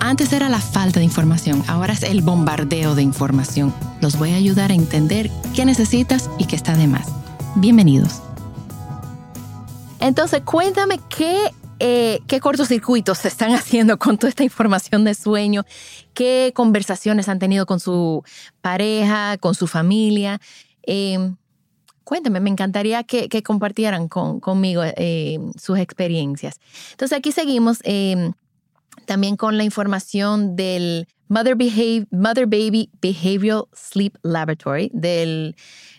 Antes era la falta de información, ahora es el bombardeo de información. Los voy a ayudar a entender qué necesitas y qué está de más. Bienvenidos. Entonces, cuéntame qué, eh, qué cortocircuitos se están haciendo con toda esta información de sueño, qué conversaciones han tenido con su pareja, con su familia. Eh, cuéntame, me encantaría que, que compartieran con, conmigo eh, sus experiencias. Entonces, aquí seguimos eh, también con la información del Mother, Baby Behavioral Sleep Laboratory de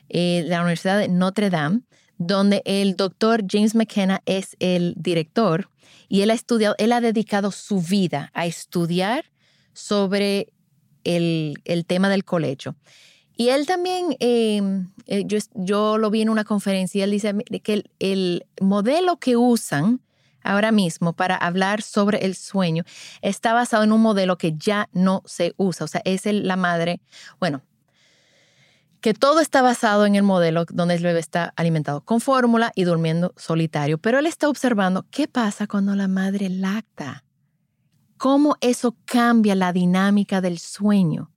eh, la Universidad de Notre Dame, donde el doctor James McKenna es el director y él ha estudiado, él ha dedicado su vida a estudiar sobre el, el tema del colecho. Y él también, eh, eh, yo, yo, lo vi en una conferencia, él dice que el, el modelo que usan ahora mismo para hablar sobre el sueño está basado en un modelo que ya no se usa. O sea, es el, la madre, bueno, que todo está basado en el modelo donde el bebé está alimentado con fórmula y durmiendo solitario. Pero él está observando qué pasa cuando la madre lacta. Cómo eso cambia la dinámica del sueño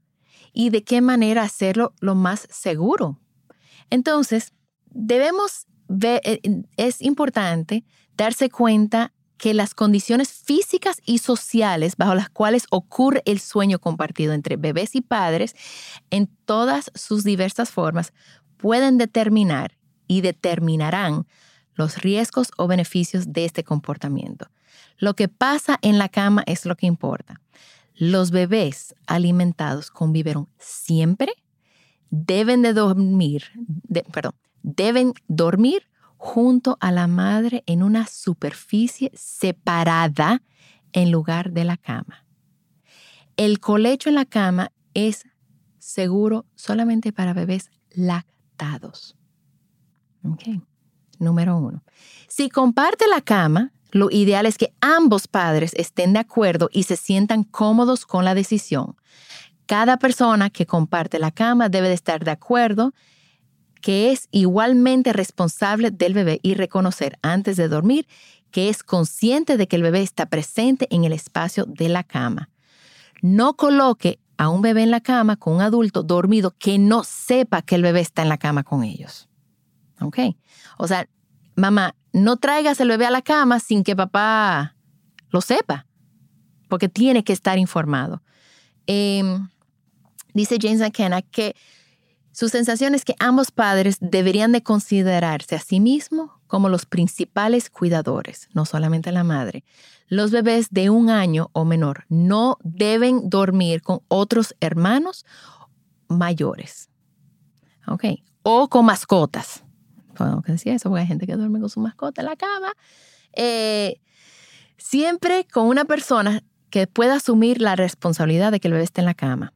y de qué manera hacerlo lo más seguro. Entonces, debemos ver, es importante darse cuenta que las condiciones físicas y sociales bajo las cuales ocurre el sueño compartido entre bebés y padres en todas sus diversas formas pueden determinar y determinarán los riesgos o beneficios de este comportamiento. Lo que pasa en la cama es lo que importa. Los bebés alimentados con biberón siempre deben de dormir, perdón, deben dormir junto a la madre en una superficie separada en lugar de la cama. El colecho en la cama es seguro solamente para bebés lactados. Ok, número uno. Si comparte la cama, lo ideal es que ambos padres estén de acuerdo y se sientan cómodos con la decisión. Cada persona que comparte la cama debe de estar de acuerdo que es igualmente responsable del bebé y reconocer antes de dormir que es consciente de que el bebé está presente en el espacio de la cama. No coloque a un bebé en la cama con un adulto dormido que no sepa que el bebé está en la cama con ellos. ¿Ok? O sea, mamá, no traigas el bebé a la cama sin que papá lo sepa, porque tiene que estar informado. Em, dice James McKenna que su sensación es que ambos padres deberían de considerarse a sí mismos como los principales cuidadores, no solamente la madre. Los bebés de un año o menor no deben dormir con otros hermanos mayores. ¿Ok? O con mascotas. Podemos decir eso, porque hay gente que duerme con su mascota en la cama. Eh, siempre con una persona que pueda asumir la responsabilidad de que el bebé esté en la cama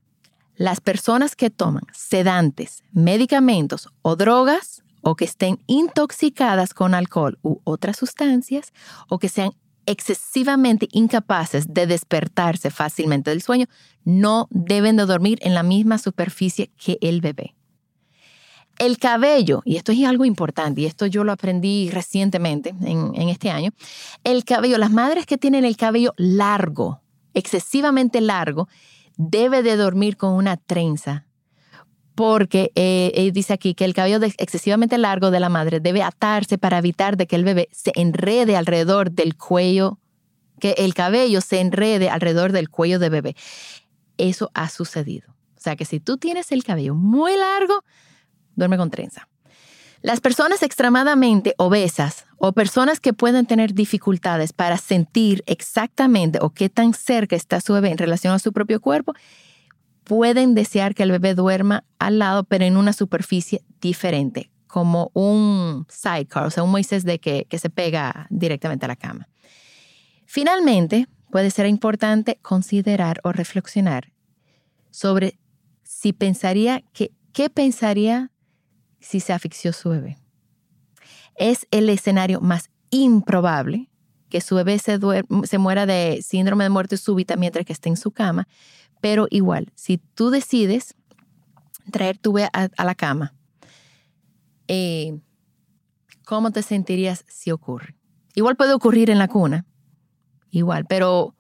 las personas que toman sedantes, medicamentos o drogas o que estén intoxicadas con alcohol u otras sustancias o que sean excesivamente incapaces de despertarse fácilmente del sueño, no deben de dormir en la misma superficie que el bebé. El cabello, y esto es algo importante, y esto yo lo aprendí recientemente en, en este año, el cabello, las madres que tienen el cabello largo, excesivamente largo, debe de dormir con una trenza, porque eh, dice aquí que el cabello excesivamente largo de la madre debe atarse para evitar de que el bebé se enrede alrededor del cuello, que el cabello se enrede alrededor del cuello del bebé. Eso ha sucedido. O sea que si tú tienes el cabello muy largo, duerme con trenza. Las personas extremadamente obesas o personas que pueden tener dificultades para sentir exactamente o qué tan cerca está su bebé en relación a su propio cuerpo, pueden desear que el bebé duerma al lado, pero en una superficie diferente, como un sidecar, o sea, un Moisés de que, que se pega directamente a la cama. Finalmente, puede ser importante considerar o reflexionar sobre si pensaría que, qué pensaría si se asfixió su bebé. Es el escenario más improbable que su bebé se, se muera de síndrome de muerte súbita mientras que esté en su cama, pero igual, si tú decides traer tu bebé a, la cama, eh, ¿cómo te sentirías si ocurre? Igual puede ocurrir en la cuna, igual, pero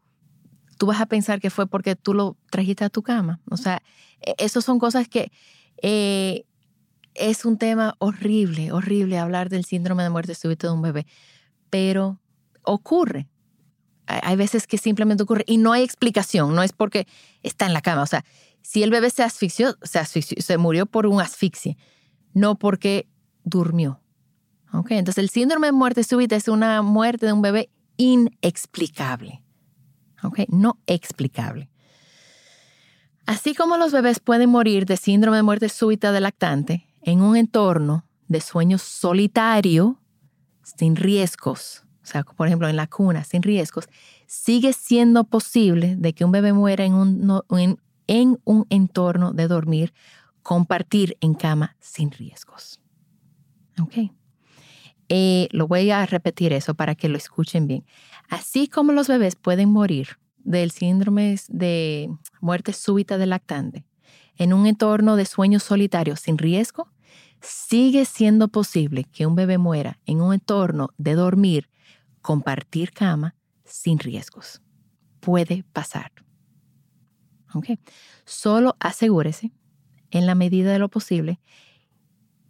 tú vas a pensar que fue porque tú lo trajiste a tu cama. O sea, e, esas son cosas que eh, es un tema horrible, horrible hablar del síndrome de muerte súbita de un bebé, pero ocurre. Hay veces que simplemente ocurre y no hay explicación, no es porque está en la cama. O sea, si el bebé se asfixió, se, asfixió, se murió por un asfixia, no porque durmió. Okay, entonces el síndrome de muerte súbita es una muerte de un bebé inexplicable. Okay, no explicable. Así como los bebés pueden morir de síndrome de muerte súbita del lactante en un entorno de sueño solitario, sin riesgos, o sea, por ejemplo, en la cuna, sin riesgos, sigue siendo posible de que un bebé muera en un, en, un entorno de dormir, compartir en cama sin riesgos. ¿Ok? Eh, lo voy a repetir eso para que lo escuchen bien. Así como los bebés pueden morir del síndrome de muerte súbita del lactante en un entorno de sueño solitario sin riesgo, sigue siendo posible que un bebé muera en un entorno de dormir, compartir cama sin riesgos. Puede pasar. Solo asegúrese, en la medida de lo posible,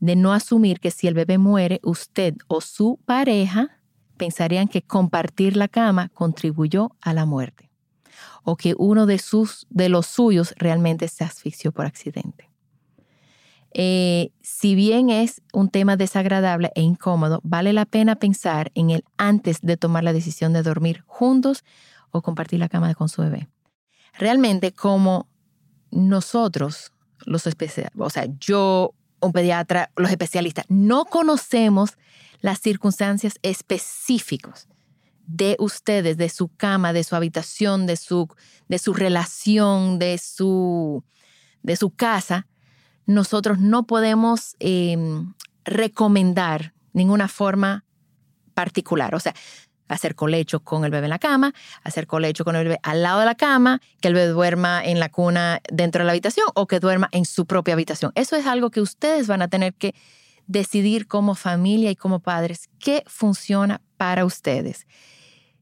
de no asumir que si el bebé muere, usted o su pareja pensarían que compartir la cama contribuyó a la muerte o que uno de, sus, de los suyos realmente se asfixió por accidente. Eh, si bien es un tema desagradable e incómodo, vale la pena pensar en él antes de tomar la decisión de dormir juntos o compartir la cama con su bebé. Realmente, como nosotros, los especialistas, o sea, yo, un pediatra, los especialistas, no conocemos las circunstancias específicas de ustedes, de su cama, de su habitación, de su, de su relación, de su, de su casa, nosotros no podemos em, recomendar ninguna forma particular. O sea, hacer colecho con el bebé en la cama, hacer colecho con el bebé al lado de la cama, que el bebé duerma en la cuna dentro de la habitación o que duerma en su propia habitación. Eso es algo que ustedes van a tener que decidir como familia y como padres qué funciona para ustedes.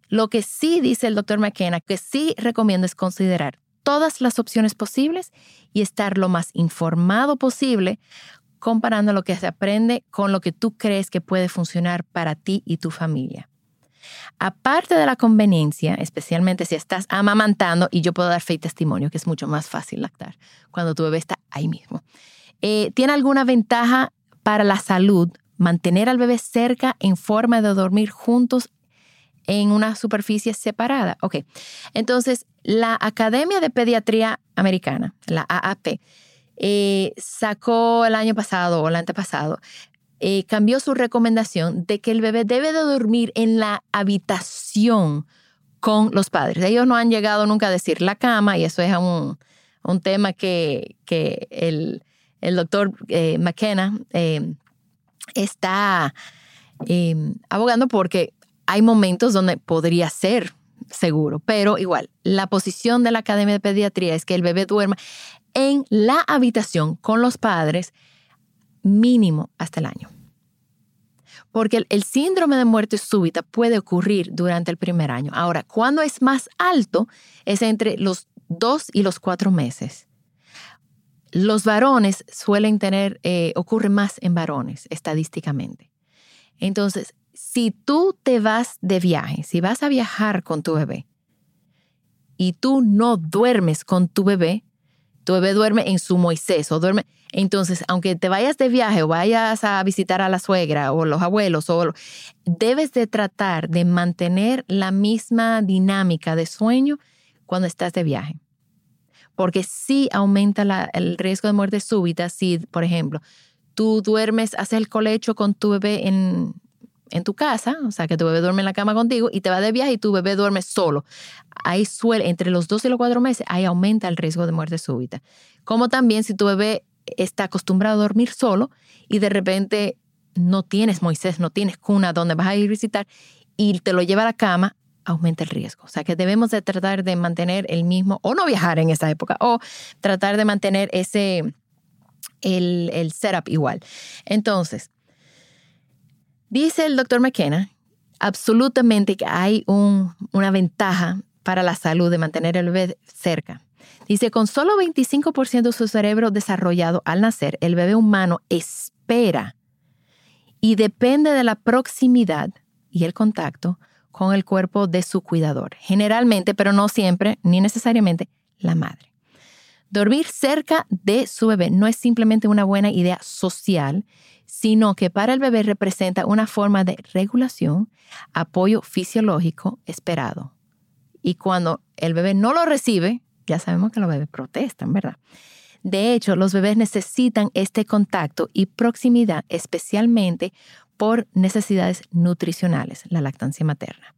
Lo que sí dice el doctor McKenna, que sí recomiendo es considerar todas las opciones posibles y estar lo más informado posible comparando lo que se aprende con lo que tú crees que puede funcionar para ti y tu familia. Aparte de la conveniencia, especialmente si estás amamantando, y yo puedo dar fe y testimonio que es mucho más fácil lactar cuando tu bebé está ahí mismo, eh, ¿tiene alguna ventaja para la salud mantener al bebé cerca en forma de dormir juntos en una superficie separada. Ok, entonces la Academia de Pediatría Americana, la AAP, eh, sacó el año pasado o el antepasado, eh, cambió su recomendación de que el bebé debe de dormir en la habitación con los padres. Ellos no han llegado nunca a decir la cama y eso es un, un tema que, que el, el, doctor eh, McKenna está abogando porque hay momentos donde podría ser seguro, pero igual, la posición de la Academia de Pediatría es que el bebé duerma en la habitación con los padres mínimo hasta el año. Porque el, síndrome de muerte súbita puede ocurrir durante el primer año. Ahora, cuando es más alto, es entre los dos y los cuatro meses. Los varones suelen tener, eh, ocurre más en varones estadísticamente. Entonces, si tú te vas de viaje, si vas a viajar con tu bebé y tú no duermes con tu bebé, tu bebé duerme en su Moisés o duerme. Entonces, aunque te vayas de viaje o vayas a visitar a la suegra o los abuelos, debes de tratar de mantener la misma dinámica de sueño cuando estás de viaje. Porque sí aumenta el riesgo de muerte súbita si, por ejemplo, tú duermes, haces el colecho con tu bebé en, en tu casa, o sea, que tu bebé duerme en la cama contigo y te va de viaje y tu bebé duerme solo. Ahí suele, entre los dos y los cuatro meses, ahí aumenta el riesgo de muerte súbita. Como también si tu bebé está acostumbrado a dormir solo y de repente no tienes Moisés, no tienes cuna donde vas a ir a visitar y te lo lleva a la cama, aumenta el riesgo. O sea que debemos de tratar de mantener el mismo, o no viajar en esa época, o tratar de mantener ese, el, el setup igual. Entonces, Dice el doctor McKenna, absolutamente que hay una ventaja para la salud de mantener el bebé cerca. Dice, con solo 25% de su cerebro desarrollado al nacer, el bebé humano espera y depende de la proximidad y el contacto con el cuerpo de su cuidador. Generalmente, pero no siempre, ni necesariamente, la madre. Dormir cerca de su bebé no es simplemente una buena idea social, sino que para el bebé representa una forma de regulación, apoyo fisiológico esperado. Y cuando el bebé no lo recibe, ya sabemos que los bebés protestan, ¿verdad? De hecho, los bebés necesitan este contacto y proximidad especialmente por necesidades nutricionales, la lactancia materna,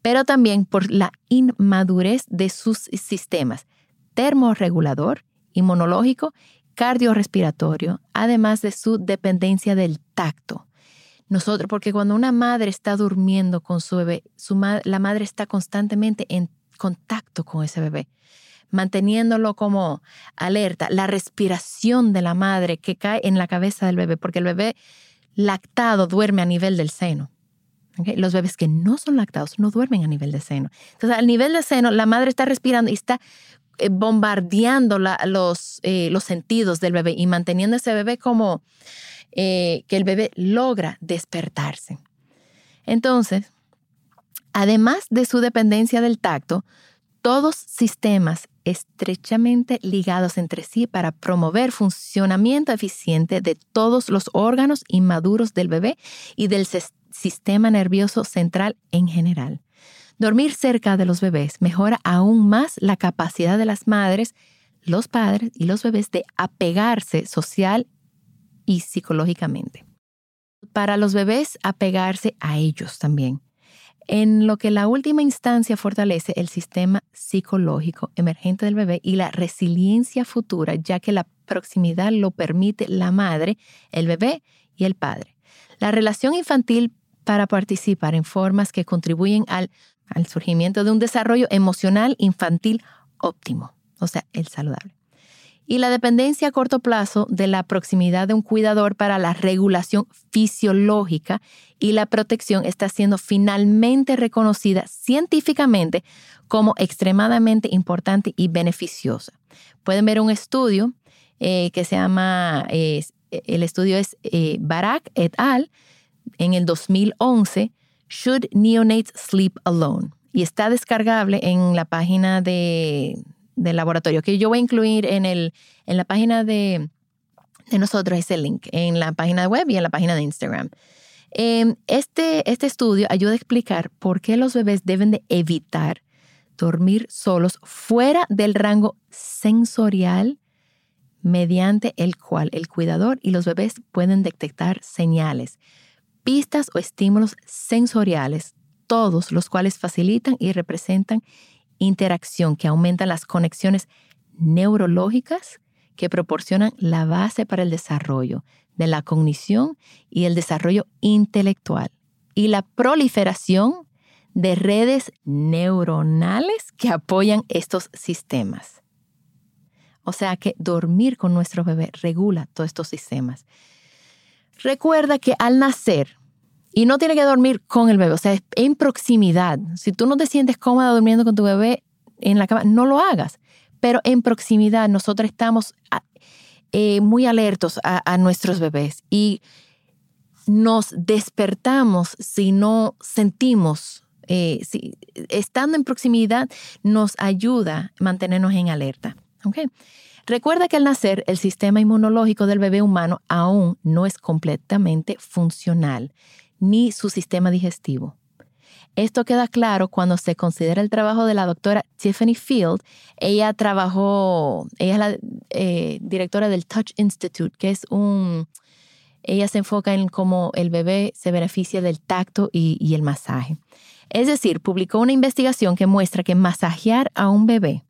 pero también por la inmadurez de sus sistemas termorregulador, inmunológico cardiorrespiratorio, además de su dependencia del tacto. Nosotros, porque cuando una madre está durmiendo con su bebé, la madre está constantemente en contacto con ese bebé, manteniéndolo como alerta. La respiración de la madre que cae en la cabeza del bebé, porque el bebé lactado duerme a nivel del seno. Los bebés que no son lactados no duermen a nivel de seno. Entonces, al nivel de seno, la madre está respirando y está eh, bombardeando los, eh, los sentidos del bebé y manteniendo ese bebé como eh, que el bebé logra despertarse. Entonces, además de su dependencia del tacto, todos sistemas estrechamente ligados entre sí para promover funcionamiento eficiente de todos los órganos inmaduros del bebé y del sistema nervioso central en general. Dormir cerca de los bebés mejora aún más la capacidad de las madres, los padres y los bebés de apegarse social y psicológicamente. Para los bebés, apegarse a ellos también, en lo que la última instancia fortalece el sistema psicológico emergente del bebé y la resiliencia futura, ya que la proximidad lo permite la madre, el bebé y el padre. La relación infantil para participar en formas que contribuyen al al surgimiento de un desarrollo emocional infantil óptimo, o sea, el saludable. Y la dependencia a corto plazo de la proximidad de un cuidador para la regulación fisiológica y la protección está siendo finalmente reconocida científicamente como extremadamente importante y beneficiosa. Pueden ver un estudio eh, que se llama, el estudio es eh, Barak et al. en el 2011 Should Neonates Sleep Alone? Y está descargable en la página de, del laboratorio, que yo voy a incluir en, el, en la página de, de nosotros ese link, en la página web y en la página de Instagram. Em, este, este estudio ayuda a explicar por qué los bebés deben de evitar dormir solos fuera del rango sensorial mediante el cual el cuidador y los bebés pueden detectar señales pistas o estímulos sensoriales, todos los cuales facilitan y representan interacción que aumentan las conexiones neurológicas que proporcionan la base para el desarrollo de la cognición y el desarrollo intelectual y la proliferación de redes neuronales que apoyan estos sistemas. O sea que dormir con nuestro bebé regula todos estos sistemas. Recuerda que al nacer, y no tiene que dormir con el bebé, o sea, en proximidad. Si tú no te sientes cómoda durmiendo con tu bebé en la cama, no lo hagas. Pero en proximidad, nosotros estamos ah, eh, muy alertos a, nuestros bebés y nos despertamos si no sentimos, eh, si, estando en proximidad nos ayuda a mantenernos en alerta. Okay. Recuerda que al nacer el sistema inmunológico del bebé humano aún no es completamente funcional, ni su sistema digestivo. Esto queda claro cuando se considera el trabajo de la doctora Tiffany Field. Ella trabajó, ella es la eh, directora del Touch Institute, que es un, ella se enfoca en cómo el bebé se beneficia del tacto y, y el masaje. Es decir, publicó una investigación que muestra que masajear a un bebé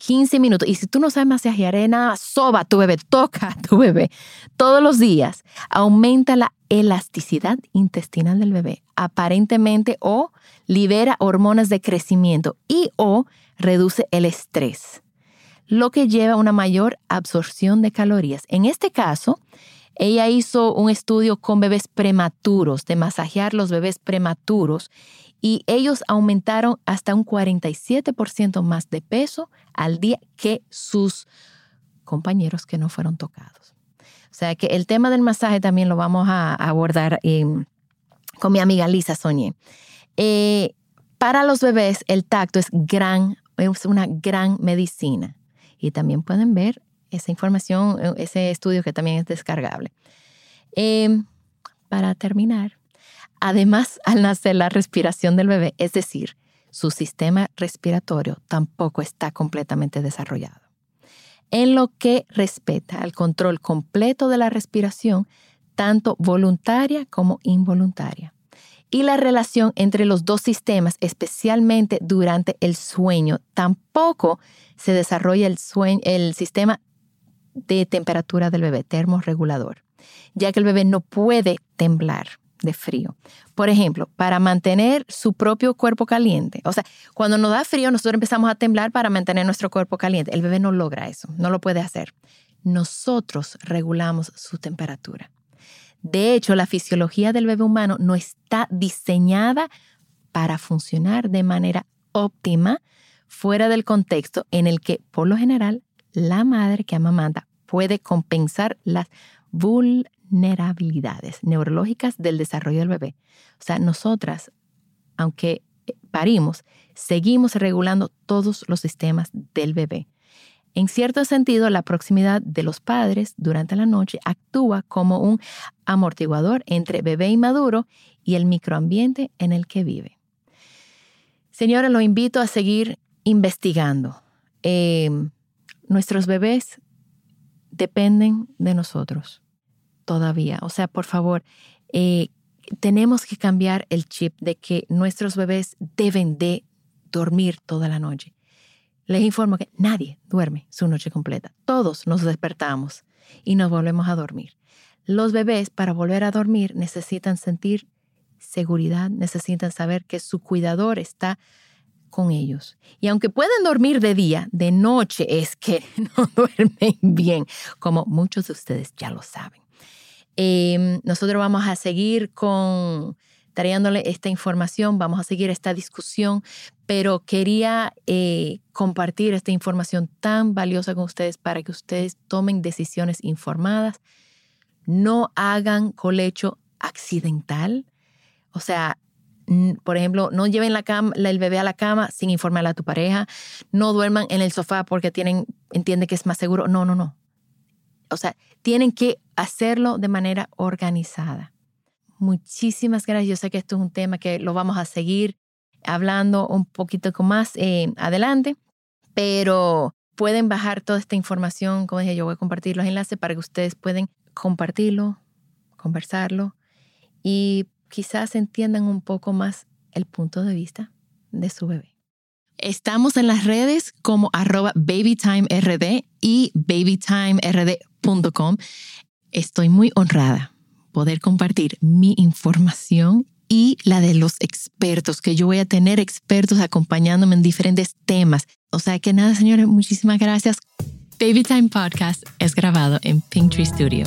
15 minutos. Y si tú no sabes masajear, nada, soba tu bebé, toca tu bebé todos los días. Aumenta la elasticidad intestinal del bebé, aparentemente, o libera hormonas de crecimiento y o reduce el estrés, lo que lleva a una mayor absorción de calorías. En este caso, ella hizo un estudio con bebés prematuros, de masajear los bebés prematuros, y ellos aumentaron hasta un 47% más de peso al día que sus compañeros que no fueron tocados. O sea que el tema del masaje también lo vamos a abordar con mi amiga Lisa Soñé. Eh, para los bebés el tacto es, gran, es una gran medicina y también pueden ver esa información, ese estudio que también es descargable. Em, para terminar, Además, al nacer la respiración del bebé, es decir, su sistema respiratorio tampoco está completamente desarrollado. En lo que respecta al control completo de la respiración, tanto voluntaria como involuntaria. Y la relación entre los dos sistemas, especialmente durante el sueño, tampoco se desarrolla el, el sistema de temperatura del bebé, termorregulador, ya que el bebé no puede temblar de frío. Por ejemplo, para mantener su propio cuerpo caliente. O sea, cuando nos da frío, nosotros empezamos a temblar para mantener nuestro cuerpo caliente. El bebé no logra eso, no lo puede hacer. Nosotros regulamos su temperatura. De hecho, la fisiología del bebé humano no está diseñada para funcionar de manera óptima fuera del contexto en el que, por lo general, la madre que amamanta puede compensar las vulnerabilidades neurológicas del desarrollo del bebé. O sea, nosotras, aunque eh, parimos, seguimos regulando todos los sistemas del bebé. En cierto sentido, la proximidad de los padres durante la noche actúa como un amortiguador entre bebé inmaduro y el microambiente en el que vive. Señores, lo invito a seguir investigando. Em, nuestros bebés dependen de nosotros todavía. O sea, por favor, eh, tenemos que cambiar el chip de que nuestros bebés deben de dormir toda la noche. Les informo que nadie duerme su noche completa. Todos nos despertamos y nos volvemos a dormir. Los bebés para volver a dormir necesitan sentir seguridad, necesitan saber que su cuidador está con ellos. Y aunque pueden dormir de día, de noche es que no duermen bien, como muchos de ustedes ya lo saben. Em, nosotros vamos a seguir con trayéndole esta información, vamos a seguir esta discusión, pero quería eh, compartir esta información tan valiosa con ustedes para que ustedes tomen decisiones informadas, no hagan colecho accidental, o sea, por ejemplo, no lleven la el bebé a la cama sin informarle a tu pareja, no duerman en el sofá porque tienen, entiende que es más seguro, no, no, no. O sea, tienen que hacerlo de manera organizada. Muchísimas gracias. Yo sé que esto es un tema que lo vamos a seguir hablando un poquito más eh, adelante, pero pueden bajar toda esta información. Como dije, yo voy a compartir los enlaces para que ustedes pueden compartirlo, conversarlo y quizás entiendan un poco más el punto de vista de su bebé. Estamos en las redes como arroba babytimerd y babytimerd.com. Estoy muy honrada poder compartir mi información y la de los expertos, que yo voy a tener expertos acompañándome en diferentes temas. O sea que nada, señores, muchísimas gracias. Babytime Podcast es grabado en Pinktree Studio.